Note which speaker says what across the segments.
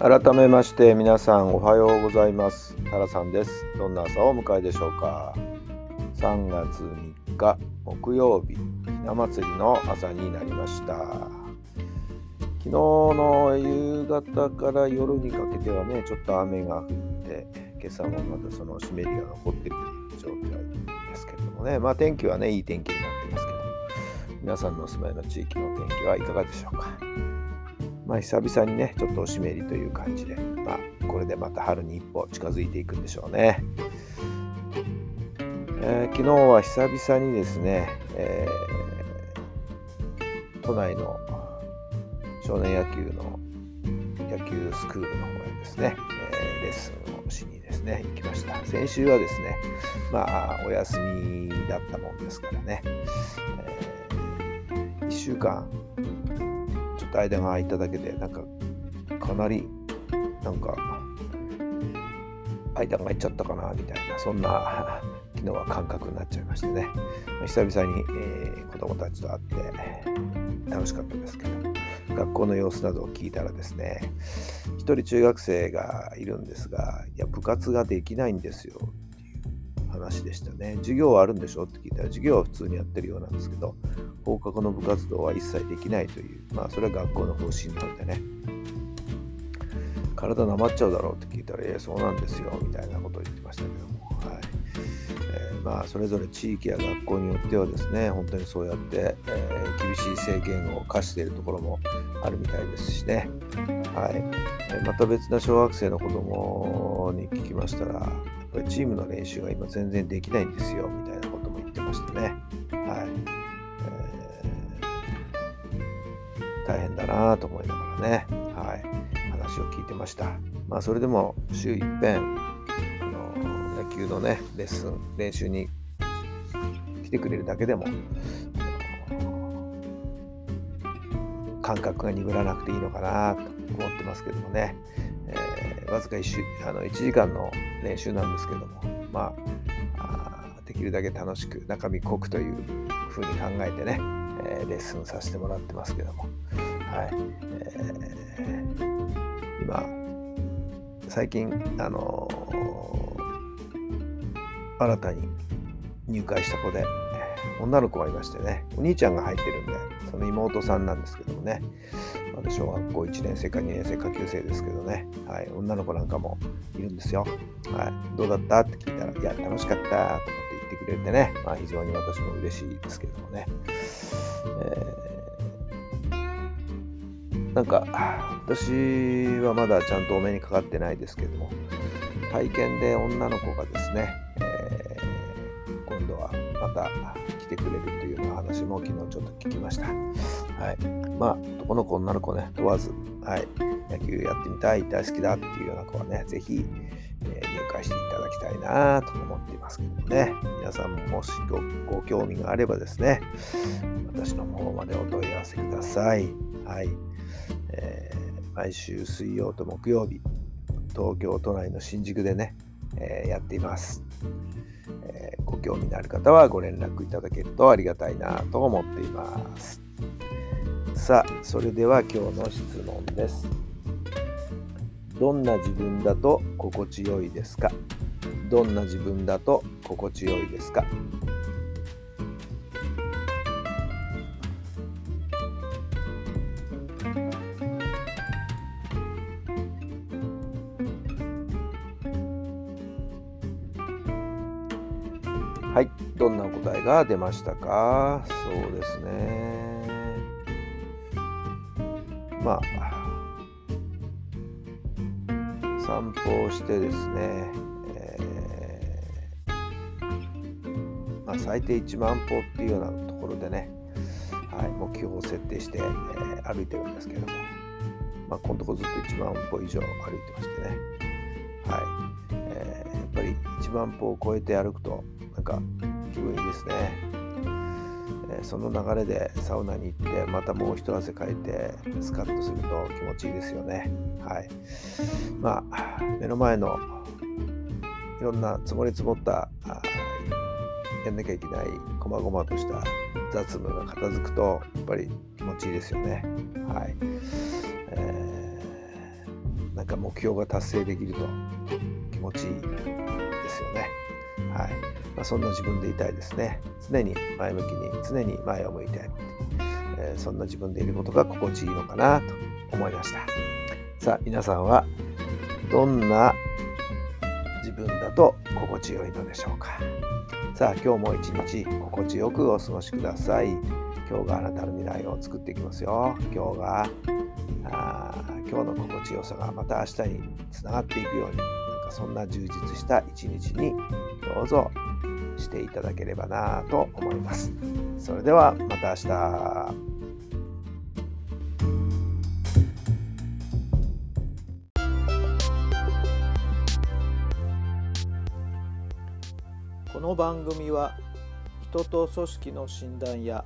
Speaker 1: 改めまして皆さんおはようございます。タラさんです。どんな朝をお迎えでしょうか。3月3日木曜日ひな祭りの朝になりました。昨日の夕方から夜にかけてはねちょっと雨が降って今朝もまたその湿りが残ってるという状態ですけれどもね。まあ天気はねいい天気になってますけど。皆さんのお住まいの地域の天気はいかがでしょうか。まあ、久々にね、ちょっとお湿りという感じで、まあ、これでまた春に一歩近づいていくんでしょうね。えー、昨日は久々にですね、えー、都内の少年野球の野球スクールの方へですね、えー、レッスンをしにですね、行きました。先週はですね、まあ、お休みだったもんですからね、え、1週間っと間が空いただけでなんかかなりなんか間が空いちゃったかなみたいなそんな 昨日は感覚になっちゃいましてね。久々に、えー、子供たちと会って楽しかったですけど学校の様子などを聞いたらですね一人中学生がいるんですがいや部活ができないんですよ。話でしたね。授業はあるんでしょ？って聞いたら、授業は普通にやってるようなんですけど、放課後の部活動は一切できないという、まあ、それは学校の方針なのでね。体なまっちゃうだろうって聞いたら、ええ、そうなんですよ、みたいなことを言ってましたけども。はいえー、まあ、それぞれ地域や学校によってはですね、本当にそうやって、えー、厳しい制限を課しているところもあるみたいですしね。はい、また別な小学生の子供に聞きましたら、ぱりチームの練習が今全然できないんですよみたいなことも言ってましてね、はい。えー、大変だなと思いながらね、はい、話を聞いてました。まあ、それでも週一遍あの野球のねレッスン練習に来てくれるだけでも感覚が鈍らなくていいのかなと思ってますけどもね、えー、わずか 1, 週あの1時間の練習なんですけども、まあ、あできるだけ楽しく中身濃くというふうに考えてね、えー、レッスンさせてもらってますけども、はい。えー、今最近、あのー、新たに入会した子で女の子がいましてねお兄ちゃんが入ってるんでその妹さんなんですけどもね。まだ小学校1年生か2年生か9生ですけどね、はい、女の子なんかもいるんですよ。はい、どうだった？って聞いたら、いや、楽しかった。と思って言ってくれてね、まあ、非常に私も嬉しいですけどもね。えー、なんか、私はまだちゃんとお目にかかってないですけども、体験で女の子がですね、えー、今度はまたてくれるというような話も昨日ちょっと聞きました。はい。まあ、男の子、女の子ね、問わず、はい。野球やってみたい、大好きだっていうような子はね、ぜひ、えー、入会していただきたいなと思っていますけどもね。皆さんももしごご興味があればですね、私の方までお問い合わせください。はい。えー、毎週水曜と木曜日、東京都内の新宿でね、えー、やっています。えー、ご興味のある方はご連絡いただけるとありがたいなと思っています。さあ、それでは今日の質問です。どんな自分だと心地よいですか？どんな自分だと心地よいですか？どんな答えが出ましたか？そうですね。まあ、散歩をしてですね、えー、まあ、最低1万歩っていうようなところでね、はい、もう標を設定して、えー、歩いてるんですけども、まあ、このとこずっと1万歩以上歩いてましてね、はいえー、やっぱり1万歩を超えて歩くとなんか気分いいですね。えその流れでサウナに行ってまたもう一汗かいてスカッとすると気持ちいいですよね。はい。まあ目の前のいろんな積もり積もったやんなきゃいけないこまごまとした雑務が片付くとやっぱり気持ちいいですよね。はい。えー、なんか目標が達成できると気持ちいいですよね。はい。まあ、そんな自分でいたいですね。常に前向きに、常に前を向いて、えー、そんな自分でいることが心地いいのかなと思いました。さあ、皆さんはどんな自分だと心地よいのでしょうか。さあ、今日も一日心地よくお過ごしください。今日があなたの未来を作っていきますよ。今日があ今日の心地よさがまた明日につながっていくように、なんかそんな充実した一日にどうぞしていただければなと思います。それではまた明日。この番組は人と組織の診断や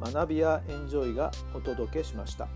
Speaker 1: 学びやエンジョイがお届けしました。